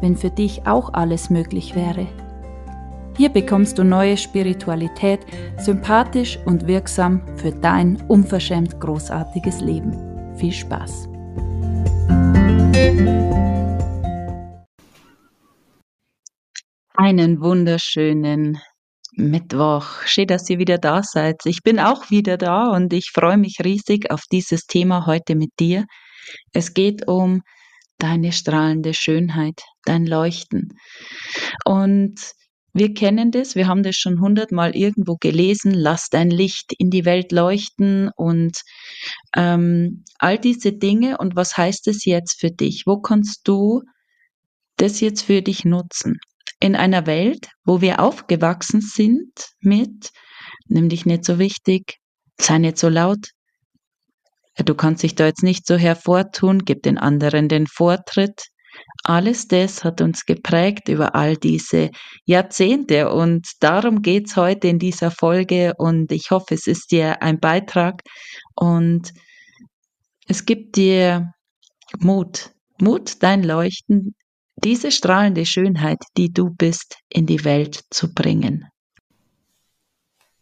wenn für dich auch alles möglich wäre. Hier bekommst du neue Spiritualität, sympathisch und wirksam für dein unverschämt großartiges Leben. Viel Spaß! Einen wunderschönen Mittwoch. Schön, dass ihr wieder da seid. Ich bin auch wieder da und ich freue mich riesig auf dieses Thema heute mit dir. Es geht um deine strahlende Schönheit, dein Leuchten. Und wir kennen das, wir haben das schon hundertmal irgendwo gelesen, lass dein Licht in die Welt leuchten und ähm, all diese Dinge. Und was heißt es jetzt für dich? Wo kannst du das jetzt für dich nutzen? In einer Welt, wo wir aufgewachsen sind mit, nimm dich nicht so wichtig, sei nicht so laut, Du kannst dich da jetzt nicht so hervortun, gib den anderen den Vortritt. Alles das hat uns geprägt über all diese Jahrzehnte und darum geht's heute in dieser Folge und ich hoffe, es ist dir ein Beitrag und es gibt dir Mut, Mut, dein Leuchten, diese strahlende Schönheit, die du bist, in die Welt zu bringen.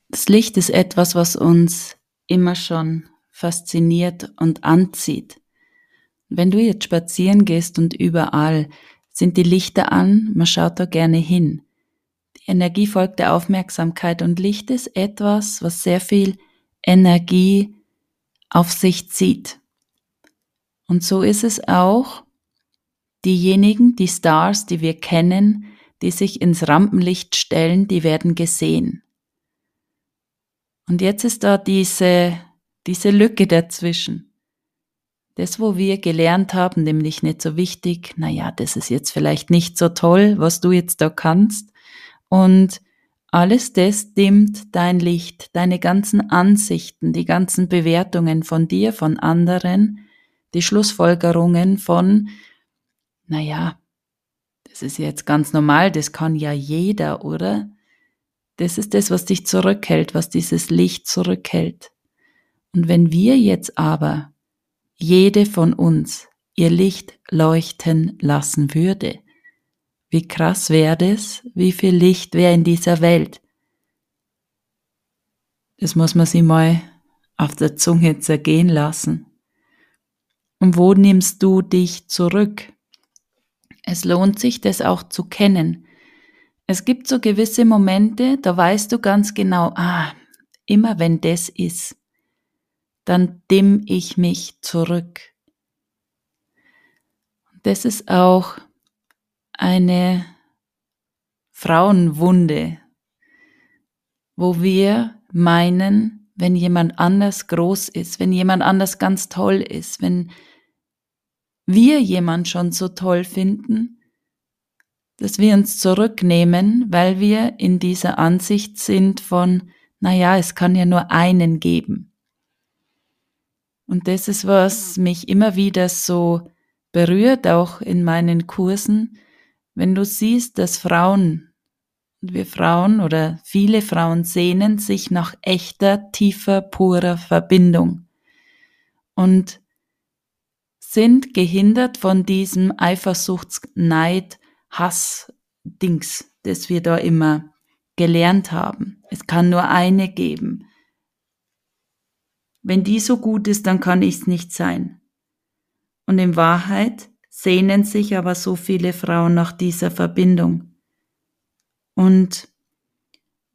Das Licht ist etwas, was uns immer schon fasziniert und anzieht. Wenn du jetzt spazieren gehst und überall sind die Lichter an, man schaut da gerne hin. Die Energie folgt der Aufmerksamkeit und Licht ist etwas, was sehr viel Energie auf sich zieht. Und so ist es auch, diejenigen, die Stars, die wir kennen, die sich ins Rampenlicht stellen, die werden gesehen. Und jetzt ist da diese diese Lücke dazwischen. Das, wo wir gelernt haben, nämlich nicht so wichtig, naja, das ist jetzt vielleicht nicht so toll, was du jetzt da kannst. Und alles das dimmt dein Licht, deine ganzen Ansichten, die ganzen Bewertungen von dir, von anderen, die Schlussfolgerungen von, naja, das ist jetzt ganz normal, das kann ja jeder, oder? Das ist das, was dich zurückhält, was dieses Licht zurückhält. Und wenn wir jetzt aber jede von uns ihr Licht leuchten lassen würde, wie krass wäre das, wie viel Licht wäre in dieser Welt. Das muss man sich mal auf der Zunge zergehen lassen. Und wo nimmst du dich zurück? Es lohnt sich, das auch zu kennen. Es gibt so gewisse Momente, da weißt du ganz genau, ah, immer wenn das ist, dann dimm ich mich zurück. Das ist auch eine Frauenwunde, wo wir meinen, wenn jemand anders groß ist, wenn jemand anders ganz toll ist, wenn wir jemand schon so toll finden, dass wir uns zurücknehmen, weil wir in dieser Ansicht sind von, naja, es kann ja nur einen geben. Und das ist, was mich immer wieder so berührt, auch in meinen Kursen, wenn du siehst, dass Frauen, wir Frauen oder viele Frauen sehnen sich nach echter, tiefer, purer Verbindung und sind gehindert von diesem Eifersuchts-, Neid-, Hass-Dings, das wir da immer gelernt haben. Es kann nur eine geben. Wenn die so gut ist, dann kann ich's nicht sein. Und in Wahrheit sehnen sich aber so viele Frauen nach dieser Verbindung. Und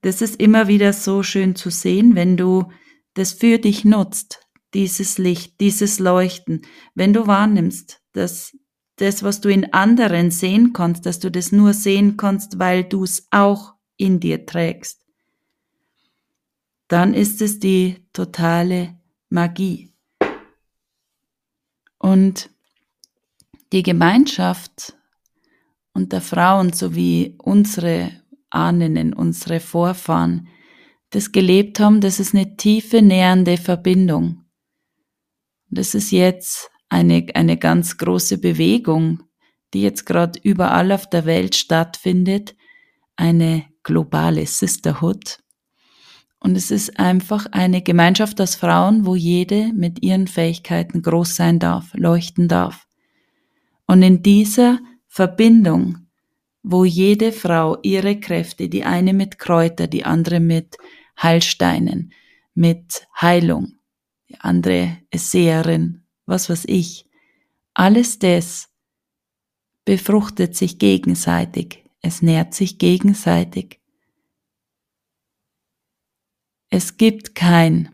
das ist immer wieder so schön zu sehen, wenn du das für dich nutzt, dieses Licht, dieses Leuchten, wenn du wahrnimmst, dass das, was du in anderen sehen kannst, dass du das nur sehen kannst, weil du es auch in dir trägst, dann ist es die totale Magie. Und die Gemeinschaft unter Frauen sowie unsere Ahnen, unsere Vorfahren das gelebt haben, das ist eine tiefe, nähernde Verbindung. Das ist jetzt eine, eine ganz große Bewegung, die jetzt gerade überall auf der Welt stattfindet, eine globale Sisterhood. Und es ist einfach eine Gemeinschaft aus Frauen, wo jede mit ihren Fähigkeiten groß sein darf, leuchten darf. Und in dieser Verbindung, wo jede Frau ihre Kräfte, die eine mit Kräuter, die andere mit Heilsteinen, mit Heilung, die andere ist Seherin, was weiß ich. Alles das befruchtet sich gegenseitig, es nährt sich gegenseitig. Es gibt kein,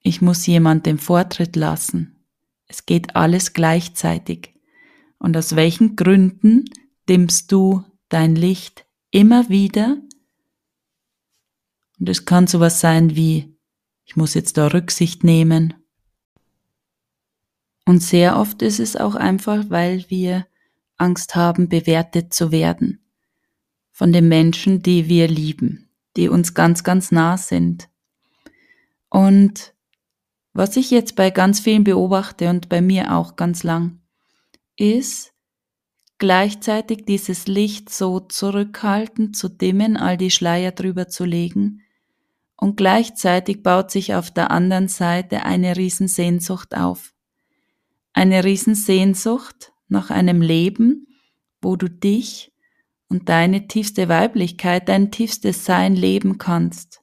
ich muss jemandem Vortritt lassen. Es geht alles gleichzeitig. Und aus welchen Gründen dimmst du dein Licht immer wieder? Und es kann sowas sein wie, ich muss jetzt da Rücksicht nehmen. Und sehr oft ist es auch einfach, weil wir Angst haben, bewertet zu werden von den Menschen, die wir lieben, die uns ganz, ganz nah sind. Und was ich jetzt bei ganz vielen beobachte und bei mir auch ganz lang, ist gleichzeitig dieses Licht so zurückhalten, zu dimmen, all die Schleier drüber zu legen, und gleichzeitig baut sich auf der anderen Seite eine Riesensehnsucht auf. Eine Riesensehnsucht nach einem Leben, wo du dich und deine tiefste Weiblichkeit, dein tiefstes Sein leben kannst.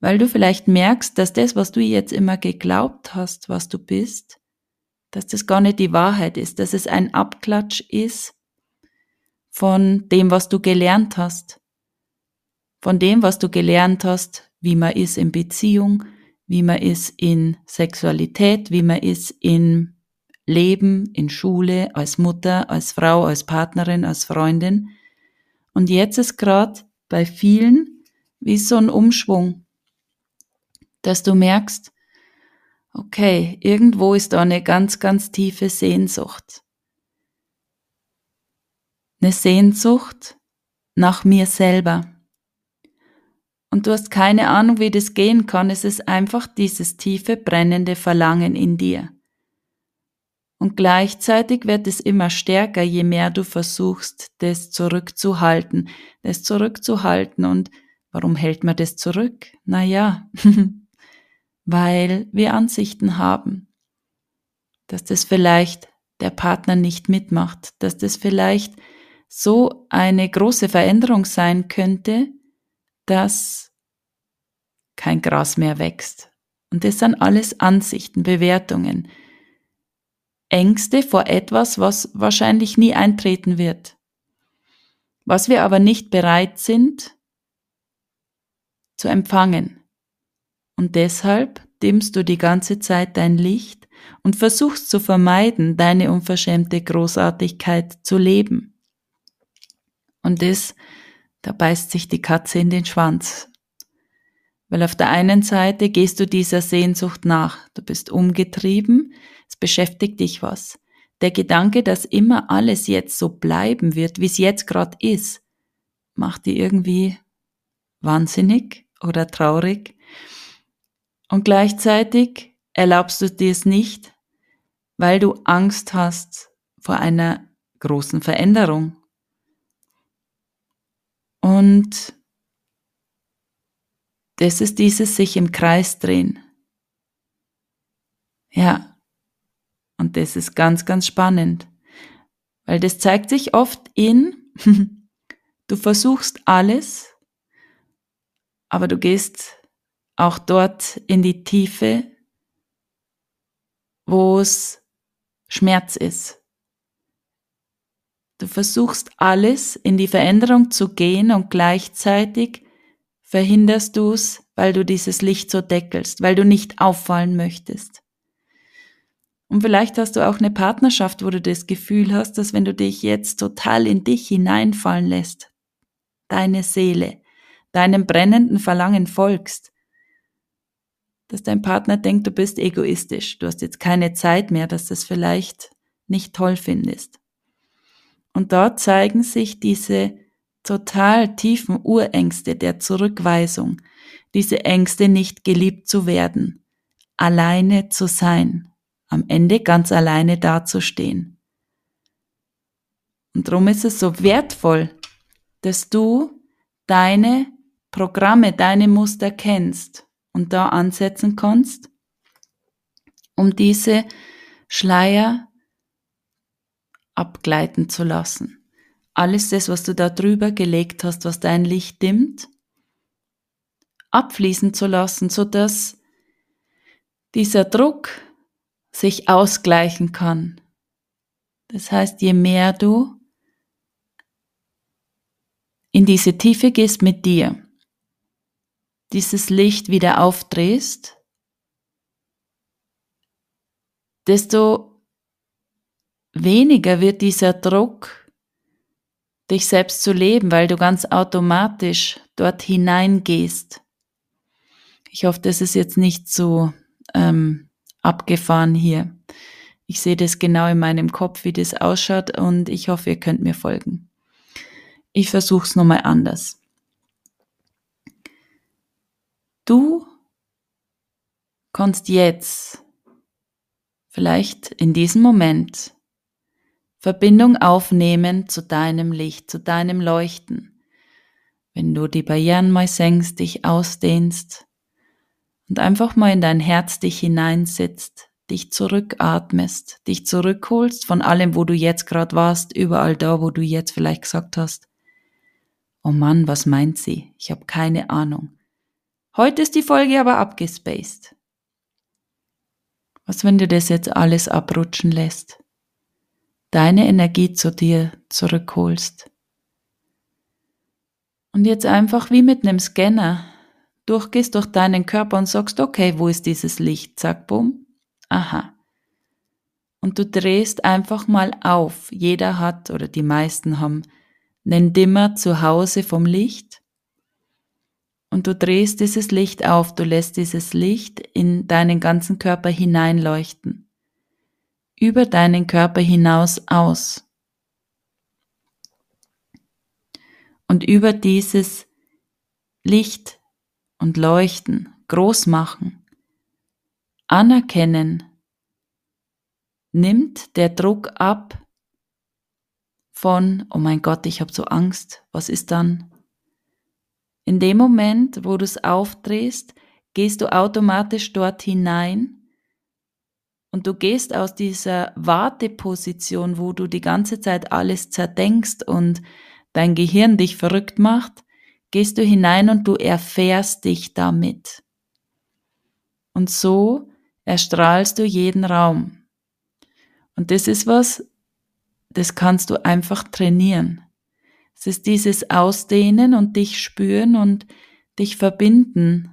Weil du vielleicht merkst, dass das, was du jetzt immer geglaubt hast, was du bist, dass das gar nicht die Wahrheit ist, dass es ein Abklatsch ist von dem, was du gelernt hast von dem, was du gelernt hast, wie man ist in Beziehung, wie man ist in Sexualität, wie man ist in Leben, in Schule, als Mutter, als Frau, als Partnerin, als Freundin. Und jetzt ist gerade bei vielen wie so ein Umschwung, dass du merkst, okay, irgendwo ist da eine ganz, ganz tiefe Sehnsucht. Eine Sehnsucht nach mir selber und du hast keine Ahnung, wie das gehen kann. Es ist einfach dieses tiefe, brennende Verlangen in dir. Und gleichzeitig wird es immer stärker, je mehr du versuchst, das zurückzuhalten, das zurückzuhalten. Und warum hält man das zurück? Naja, weil wir Ansichten haben, dass das vielleicht der Partner nicht mitmacht, dass das vielleicht so eine große Veränderung sein könnte, dass kein Gras mehr wächst. Und das sind alles Ansichten, Bewertungen. Ängste vor etwas, was wahrscheinlich nie eintreten wird. Was wir aber nicht bereit sind zu empfangen. Und deshalb dimmst du die ganze Zeit dein Licht und versuchst zu vermeiden, deine unverschämte Großartigkeit zu leben. Und das da beißt sich die Katze in den Schwanz. Weil auf der einen Seite gehst du dieser Sehnsucht nach, du bist umgetrieben, beschäftigt dich was. Der Gedanke, dass immer alles jetzt so bleiben wird, wie es jetzt gerade ist, macht dir irgendwie wahnsinnig oder traurig. Und gleichzeitig erlaubst du dir es nicht, weil du Angst hast vor einer großen Veränderung, und das ist dieses sich im Kreis drehen. Ja. Und das ist ganz, ganz spannend. Weil das zeigt sich oft in, du versuchst alles, aber du gehst auch dort in die Tiefe, wo es Schmerz ist, Du versuchst alles in die Veränderung zu gehen und gleichzeitig verhinderst du es, weil du dieses Licht so deckelst, weil du nicht auffallen möchtest. Und vielleicht hast du auch eine Partnerschaft, wo du das Gefühl hast, dass wenn du dich jetzt total in dich hineinfallen lässt, deine Seele, deinem brennenden Verlangen folgst, dass dein Partner denkt, du bist egoistisch, du hast jetzt keine Zeit mehr, dass du es vielleicht nicht toll findest. Und dort zeigen sich diese total tiefen Urängste der Zurückweisung, diese Ängste nicht geliebt zu werden, alleine zu sein, am Ende ganz alleine dazustehen. Und darum ist es so wertvoll, dass du deine Programme, deine Muster kennst und da ansetzen kannst, um diese Schleier abgleiten zu lassen. Alles das, was du da drüber gelegt hast, was dein Licht dimmt, abfließen zu lassen, so dass dieser Druck sich ausgleichen kann. Das heißt, je mehr du in diese Tiefe gehst mit dir, dieses Licht wieder aufdrehst, desto weniger wird dieser Druck, dich selbst zu leben, weil du ganz automatisch dort hineingehst. Ich hoffe, das ist jetzt nicht so ähm, abgefahren hier. Ich sehe das genau in meinem Kopf, wie das ausschaut und ich hoffe, ihr könnt mir folgen. Ich versuche es nochmal anders. Du kannst jetzt, vielleicht in diesem Moment, Verbindung aufnehmen zu deinem Licht, zu deinem Leuchten. Wenn du die Barrieren mal senkst, dich ausdehnst und einfach mal in dein Herz dich hineinsetzt, dich zurückatmest, dich zurückholst von allem, wo du jetzt gerade warst, überall da, wo du jetzt vielleicht gesagt hast, oh Mann, was meint sie? Ich habe keine Ahnung. Heute ist die Folge aber abgespaced. Was, wenn du das jetzt alles abrutschen lässt? Deine Energie zu dir zurückholst. Und jetzt einfach wie mit einem Scanner durchgehst durch deinen Körper und sagst, okay, wo ist dieses Licht? Zack, bumm. Aha. Und du drehst einfach mal auf. Jeder hat oder die meisten haben einen Dimmer zu Hause vom Licht und du drehst dieses Licht auf, du lässt dieses Licht in deinen ganzen Körper hineinleuchten, über deinen Körper hinaus aus. Und über dieses Licht und Leuchten groß machen, anerkennen, nimmt der Druck ab von, oh mein Gott, ich habe so Angst, was ist dann? In dem Moment, wo du es aufdrehst, gehst du automatisch dort hinein und du gehst aus dieser Warteposition, wo du die ganze Zeit alles zerdenkst und dein Gehirn dich verrückt macht, gehst du hinein und du erfährst dich damit. Und so erstrahlst du jeden Raum. Und das ist was, das kannst du einfach trainieren. Es ist dieses Ausdehnen und dich spüren und dich verbinden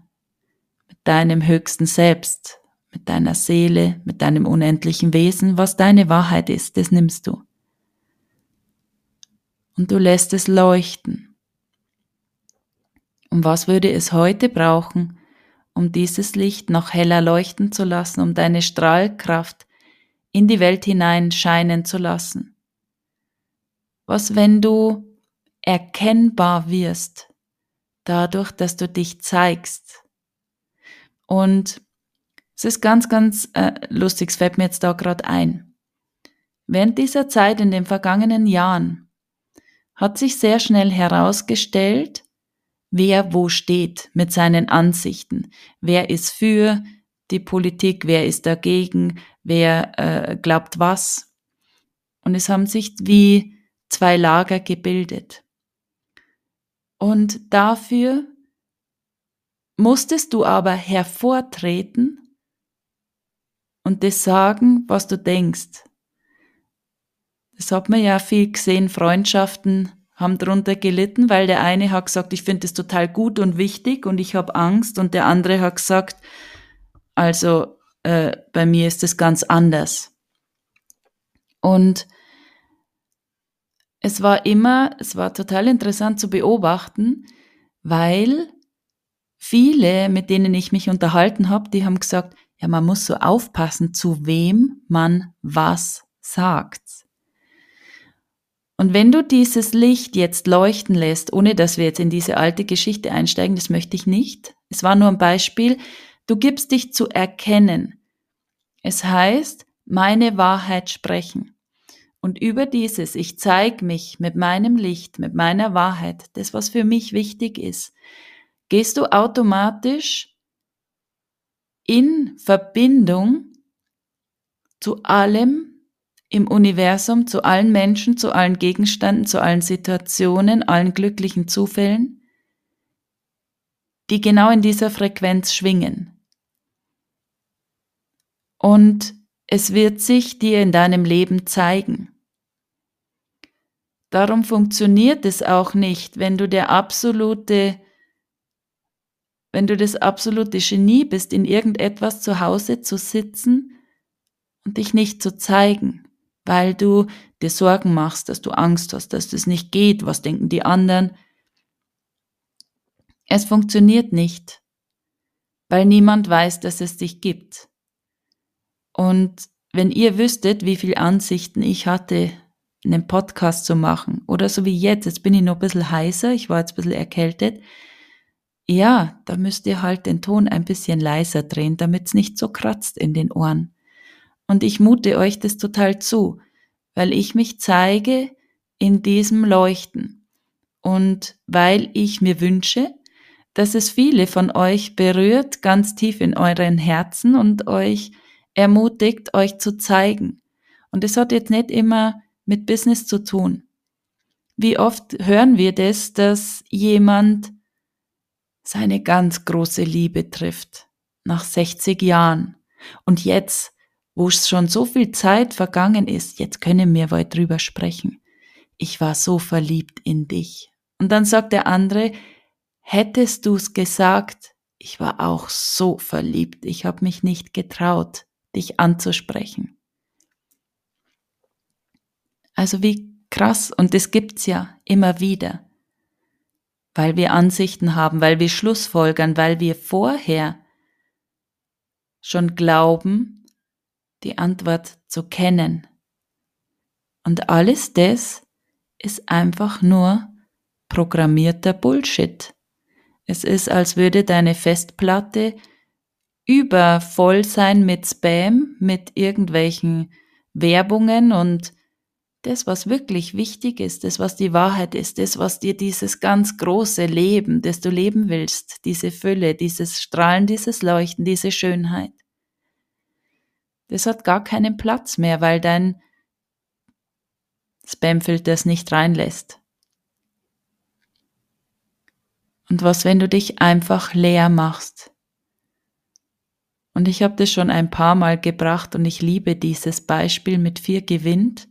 mit deinem höchsten Selbst, mit deiner Seele, mit deinem unendlichen Wesen, was deine Wahrheit ist, das nimmst du. Und du lässt es leuchten. Und was würde es heute brauchen, um dieses Licht noch heller leuchten zu lassen, um deine Strahlkraft in die Welt hinein scheinen zu lassen? Was, wenn du erkennbar wirst, dadurch, dass du dich zeigst. Und es ist ganz, ganz äh, lustig, es fällt mir jetzt da gerade ein. Während dieser Zeit in den vergangenen Jahren hat sich sehr schnell herausgestellt, wer wo steht mit seinen Ansichten. Wer ist für die Politik, wer ist dagegen, wer äh, glaubt was. Und es haben sich wie zwei Lager gebildet. Und dafür musstest du aber hervortreten und das sagen, was du denkst. Das hat man ja viel gesehen, Freundschaften haben darunter gelitten, weil der eine hat gesagt, ich finde es total gut und wichtig und ich habe Angst und der andere hat gesagt, also äh, bei mir ist es ganz anders. Und es war immer, es war total interessant zu beobachten, weil viele, mit denen ich mich unterhalten habe, die haben gesagt, ja, man muss so aufpassen, zu wem man was sagt. Und wenn du dieses Licht jetzt leuchten lässt, ohne dass wir jetzt in diese alte Geschichte einsteigen, das möchte ich nicht. Es war nur ein Beispiel. Du gibst dich zu erkennen. Es heißt, meine Wahrheit sprechen. Und über dieses, ich zeige mich mit meinem Licht, mit meiner Wahrheit, das, was für mich wichtig ist, gehst du automatisch in Verbindung zu allem im Universum, zu allen Menschen, zu allen Gegenständen, zu allen Situationen, allen glücklichen Zufällen, die genau in dieser Frequenz schwingen. Und es wird sich dir in deinem Leben zeigen. Darum funktioniert es auch nicht, wenn du der absolute, wenn du das absolute Genie bist, in irgendetwas zu Hause zu sitzen und dich nicht zu zeigen, weil du dir Sorgen machst, dass du Angst hast, dass das nicht geht, was denken die anderen. Es funktioniert nicht, weil niemand weiß, dass es dich gibt. Und wenn ihr wüsstet, wie viele Ansichten ich hatte, einen Podcast zu machen, oder so wie jetzt, jetzt bin ich noch ein bisschen heißer, ich war jetzt ein bisschen erkältet, ja, da müsst ihr halt den Ton ein bisschen leiser drehen, damit es nicht so kratzt in den Ohren. Und ich mute euch das total zu, weil ich mich zeige in diesem Leuchten und weil ich mir wünsche, dass es viele von euch berührt, ganz tief in euren Herzen und euch ermutigt, euch zu zeigen. Und es hat jetzt nicht immer mit Business zu tun. Wie oft hören wir das, dass jemand seine ganz große Liebe trifft, nach 60 Jahren. Und jetzt, wo es schon so viel Zeit vergangen ist, jetzt können wir wohl drüber sprechen. Ich war so verliebt in dich. Und dann sagt der andere, hättest du's gesagt, ich war auch so verliebt, ich habe mich nicht getraut dich anzusprechen. Also wie krass, und das gibt's ja immer wieder, weil wir Ansichten haben, weil wir Schlussfolgern, weil wir vorher schon glauben, die Antwort zu kennen. Und alles das ist einfach nur programmierter Bullshit. Es ist, als würde deine Festplatte übervoll sein mit Spam, mit irgendwelchen Werbungen und das, was wirklich wichtig ist, das, was die Wahrheit ist, das, was dir dieses ganz große Leben, das du leben willst, diese Fülle, dieses Strahlen, dieses Leuchten, diese Schönheit, das hat gar keinen Platz mehr, weil dein Spamfilter es nicht reinlässt. Und was, wenn du dich einfach leer machst? Und ich habe das schon ein paar Mal gebracht und ich liebe dieses Beispiel mit vier gewinnt.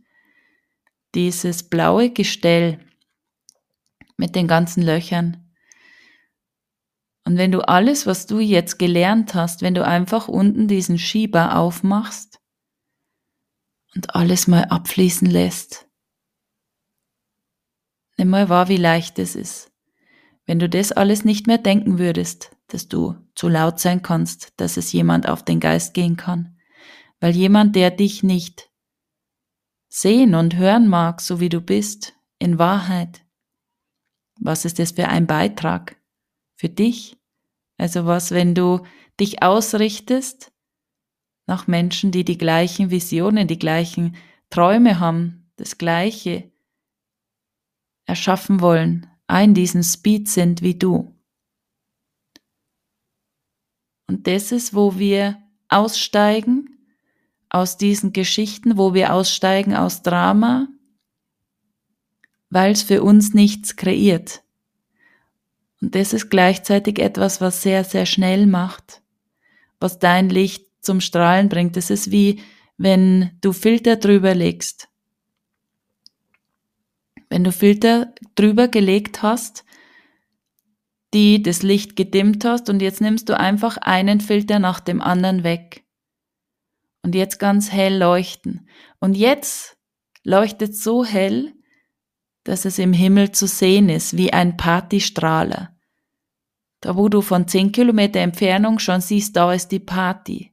Dieses blaue Gestell mit den ganzen Löchern. Und wenn du alles, was du jetzt gelernt hast, wenn du einfach unten diesen Schieber aufmachst und alles mal abfließen lässt, nimm mal wahr, wie leicht es ist. Wenn du das alles nicht mehr denken würdest, dass du zu laut sein kannst, dass es jemand auf den Geist gehen kann. Weil jemand, der dich nicht sehen und hören mag, so wie du bist, in Wahrheit, was ist das für ein Beitrag für dich? Also was, wenn du dich ausrichtest nach Menschen, die die gleichen Visionen, die gleichen Träume haben, das Gleiche erschaffen wollen, in diesem Speed sind wie du. Und das ist, wo wir aussteigen aus diesen Geschichten, wo wir aussteigen aus Drama, weil es für uns nichts kreiert. Und das ist gleichzeitig etwas, was sehr, sehr schnell macht, was dein Licht zum Strahlen bringt. Das ist wie, wenn du Filter drüber legst. Wenn du Filter drüber gelegt hast, die das Licht gedimmt hast und jetzt nimmst du einfach einen Filter nach dem anderen weg. Und jetzt ganz hell leuchten. Und jetzt leuchtet so hell, dass es im Himmel zu sehen ist, wie ein Partystrahler. Da wo du von zehn Kilometer Entfernung schon siehst, da ist die Party.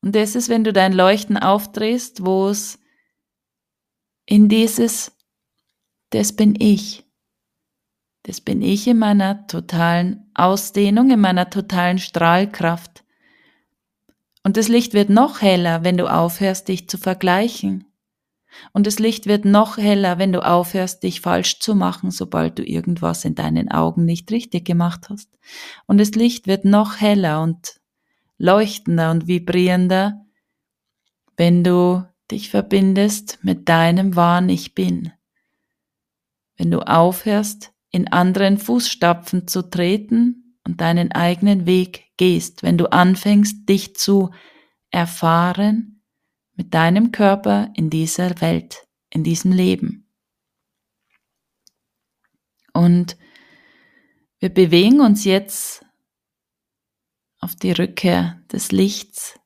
Und das ist, wenn du dein Leuchten aufdrehst, wo es in dieses, das bin ich. Das bin ich in meiner totalen Ausdehnung, in meiner totalen Strahlkraft. Und das Licht wird noch heller, wenn du aufhörst, dich zu vergleichen. Und das Licht wird noch heller, wenn du aufhörst, dich falsch zu machen, sobald du irgendwas in deinen Augen nicht richtig gemacht hast. Und das Licht wird noch heller und leuchtender und vibrierender, wenn du dich verbindest mit deinem wahren Ich bin. Wenn du aufhörst, in anderen Fußstapfen zu treten und deinen eigenen Weg gehst, wenn du anfängst, dich zu erfahren mit deinem Körper in dieser Welt, in diesem Leben. Und wir bewegen uns jetzt auf die Rückkehr des Lichts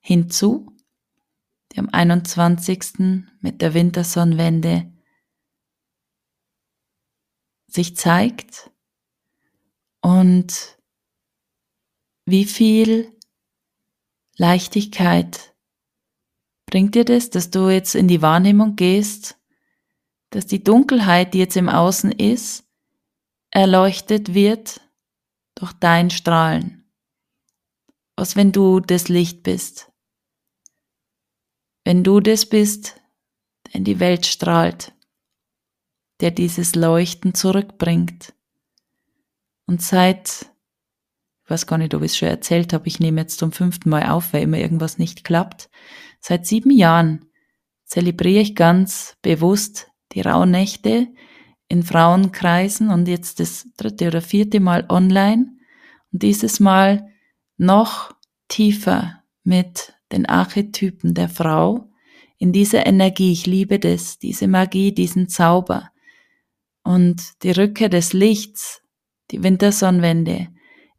hinzu, die am 21. mit der Wintersonnenwende sich zeigt und wie viel Leichtigkeit bringt dir das, dass du jetzt in die Wahrnehmung gehst, dass die Dunkelheit, die jetzt im Außen ist, erleuchtet wird durch dein Strahlen. Was, wenn du das Licht bist? Wenn du das bist, der in die Welt strahlt, der dieses Leuchten zurückbringt. Und seit, ich weiß gar nicht, ob ich es schon erzählt habe, ich nehme jetzt zum fünften Mal auf, weil immer irgendwas nicht klappt. Seit sieben Jahren zelebriere ich ganz bewusst die Rauhnächte in Frauenkreisen und jetzt das dritte oder vierte Mal online. Und dieses Mal noch tiefer mit den Archetypen der Frau in dieser Energie. Ich liebe das, diese Magie, diesen Zauber und die Rückkehr des Lichts, die Wintersonnenwende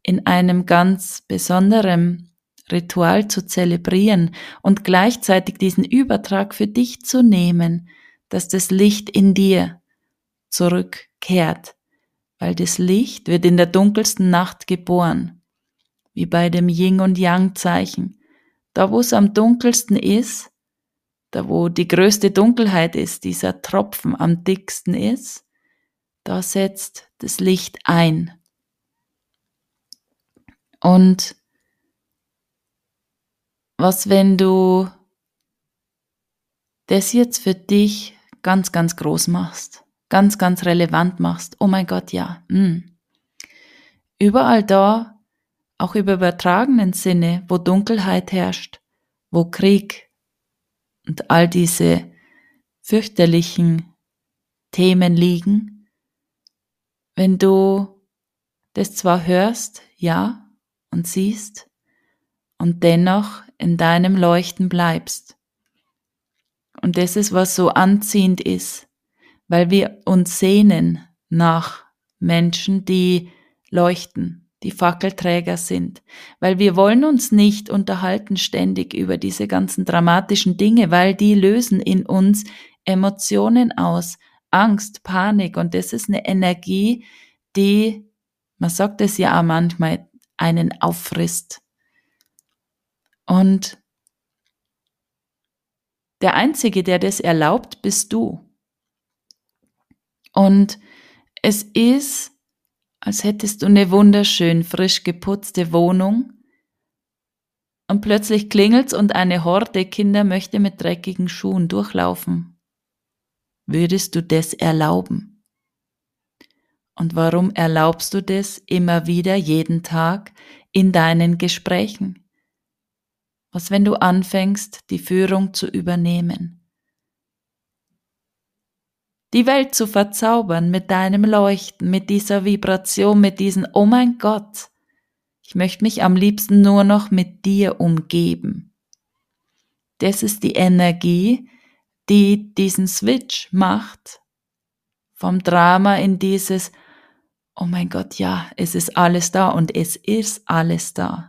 in einem ganz besonderen Ritual zu zelebrieren und gleichzeitig diesen Übertrag für dich zu nehmen, dass das Licht in dir zurückkehrt, weil das Licht wird in der dunkelsten Nacht geboren wie bei dem Yin und Yang Zeichen. Da, wo es am dunkelsten ist, da, wo die größte Dunkelheit ist, dieser Tropfen am dicksten ist, da setzt das Licht ein. Und was, wenn du das jetzt für dich ganz, ganz groß machst, ganz, ganz relevant machst? Oh mein Gott, ja. Mm. Überall da, auch im übertragenen Sinne, wo Dunkelheit herrscht, wo Krieg und all diese fürchterlichen Themen liegen, wenn du das zwar hörst, ja, und siehst, und dennoch in deinem Leuchten bleibst. Und das ist, was so anziehend ist, weil wir uns sehnen nach Menschen, die leuchten, die Fackelträger sind, weil wir wollen uns nicht unterhalten ständig über diese ganzen dramatischen Dinge, weil die lösen in uns Emotionen aus, Angst, Panik und das ist eine Energie, die, man sagt es ja auch manchmal, einen auffrisst. Und der Einzige, der das erlaubt, bist du. Und es ist als hättest du eine wunderschön frisch geputzte Wohnung und plötzlich klingelt's und eine Horde Kinder möchte mit dreckigen Schuhen durchlaufen. Würdest du das erlauben? Und warum erlaubst du das immer wieder jeden Tag in deinen Gesprächen? Was, wenn du anfängst, die Führung zu übernehmen? die Welt zu verzaubern mit deinem Leuchten, mit dieser Vibration, mit diesem Oh mein Gott, ich möchte mich am liebsten nur noch mit dir umgeben. Das ist die Energie, die diesen Switch macht vom Drama in dieses Oh mein Gott, ja, es ist alles da und es ist alles da.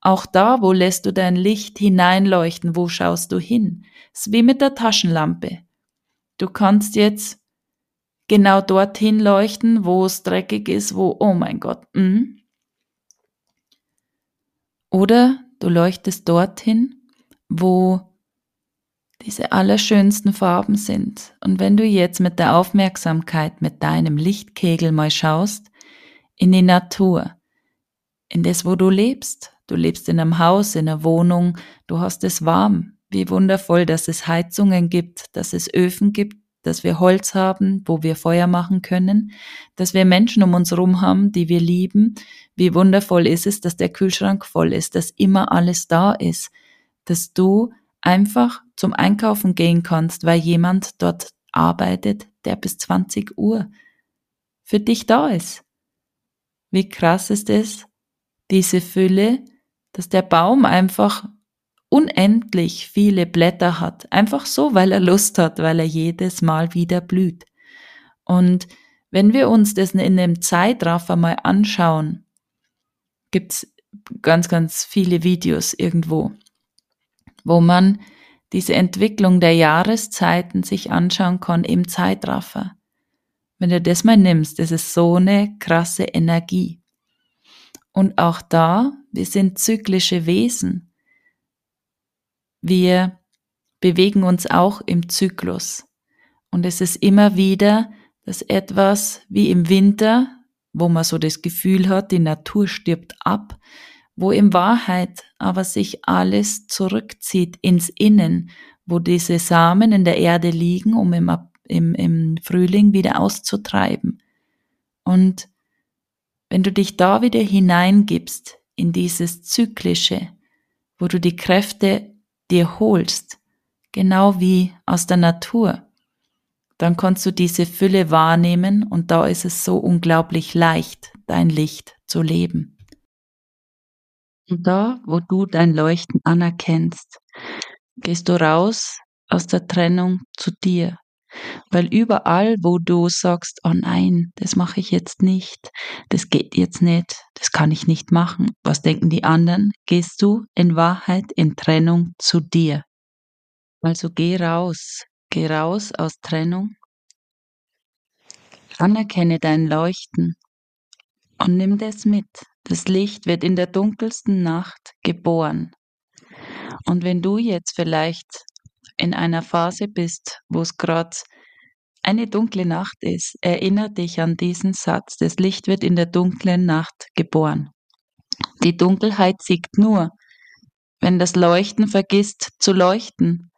Auch da, wo lässt du dein Licht hineinleuchten, wo schaust du hin? Es ist wie mit der Taschenlampe. Du kannst jetzt genau dorthin leuchten, wo es dreckig ist, wo, oh mein Gott. Mh. Oder du leuchtest dorthin, wo diese allerschönsten Farben sind. Und wenn du jetzt mit der Aufmerksamkeit mit deinem Lichtkegel mal schaust, in die Natur, in das, wo du lebst, du lebst in einem Haus, in einer Wohnung, du hast es warm, wie wundervoll, dass es Heizungen gibt, dass es Öfen gibt, dass wir Holz haben, wo wir Feuer machen können, dass wir Menschen um uns herum haben, die wir lieben. Wie wundervoll ist es, dass der Kühlschrank voll ist, dass immer alles da ist, dass du einfach zum Einkaufen gehen kannst, weil jemand dort arbeitet, der bis 20 Uhr für dich da ist. Wie krass ist es, diese Fülle, dass der Baum einfach unendlich viele Blätter hat. Einfach so, weil er Lust hat, weil er jedes Mal wieder blüht. Und wenn wir uns das in einem Zeitraffer mal anschauen, gibt's ganz, ganz viele Videos irgendwo, wo man diese Entwicklung der Jahreszeiten sich anschauen kann im Zeitraffer. Wenn du das mal nimmst, das ist so eine krasse Energie. Und auch da, wir sind zyklische Wesen. Wir bewegen uns auch im Zyklus. Und es ist immer wieder, dass etwas wie im Winter, wo man so das Gefühl hat, die Natur stirbt ab, wo in Wahrheit aber sich alles zurückzieht ins Innen, wo diese Samen in der Erde liegen, um im, im, im Frühling wieder auszutreiben. Und wenn du dich da wieder hineingibst in dieses Zyklische, wo du die Kräfte dir holst, genau wie aus der Natur, dann kannst du diese Fülle wahrnehmen und da ist es so unglaublich leicht, dein Licht zu leben. Und da, wo du dein Leuchten anerkennst, gehst du raus aus der Trennung zu dir. Weil überall, wo du sagst, oh nein, das mache ich jetzt nicht, das geht jetzt nicht, das kann ich nicht machen, was denken die anderen, gehst du in Wahrheit in Trennung zu dir. Also geh raus, geh raus aus Trennung, anerkenne dein Leuchten und nimm das mit. Das Licht wird in der dunkelsten Nacht geboren. Und wenn du jetzt vielleicht in einer Phase bist, wo es gerade eine dunkle Nacht ist, erinnere dich an diesen Satz, das Licht wird in der dunklen Nacht geboren. Die Dunkelheit siegt nur, wenn das Leuchten vergisst zu leuchten.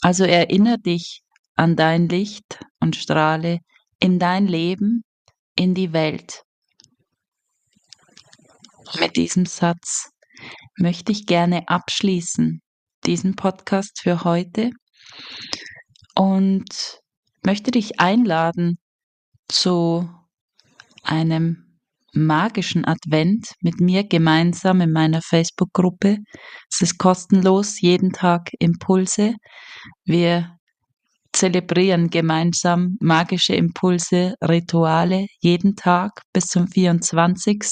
Also erinnere dich an dein Licht und strahle in dein Leben, in die Welt. Mit diesem Satz möchte ich gerne abschließen diesen Podcast für heute und möchte dich einladen zu einem magischen Advent mit mir gemeinsam in meiner Facebook-Gruppe. Es ist kostenlos, jeden Tag Impulse. Wir zelebrieren gemeinsam magische Impulse, Rituale jeden Tag bis zum 24.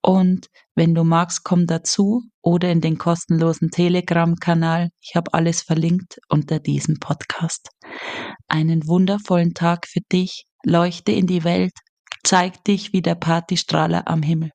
Und wenn du magst, komm dazu oder in den kostenlosen Telegram-Kanal. Ich habe alles verlinkt unter diesem Podcast. Einen wundervollen Tag für dich. Leuchte in die Welt. Zeig dich wie der Partystrahler am Himmel.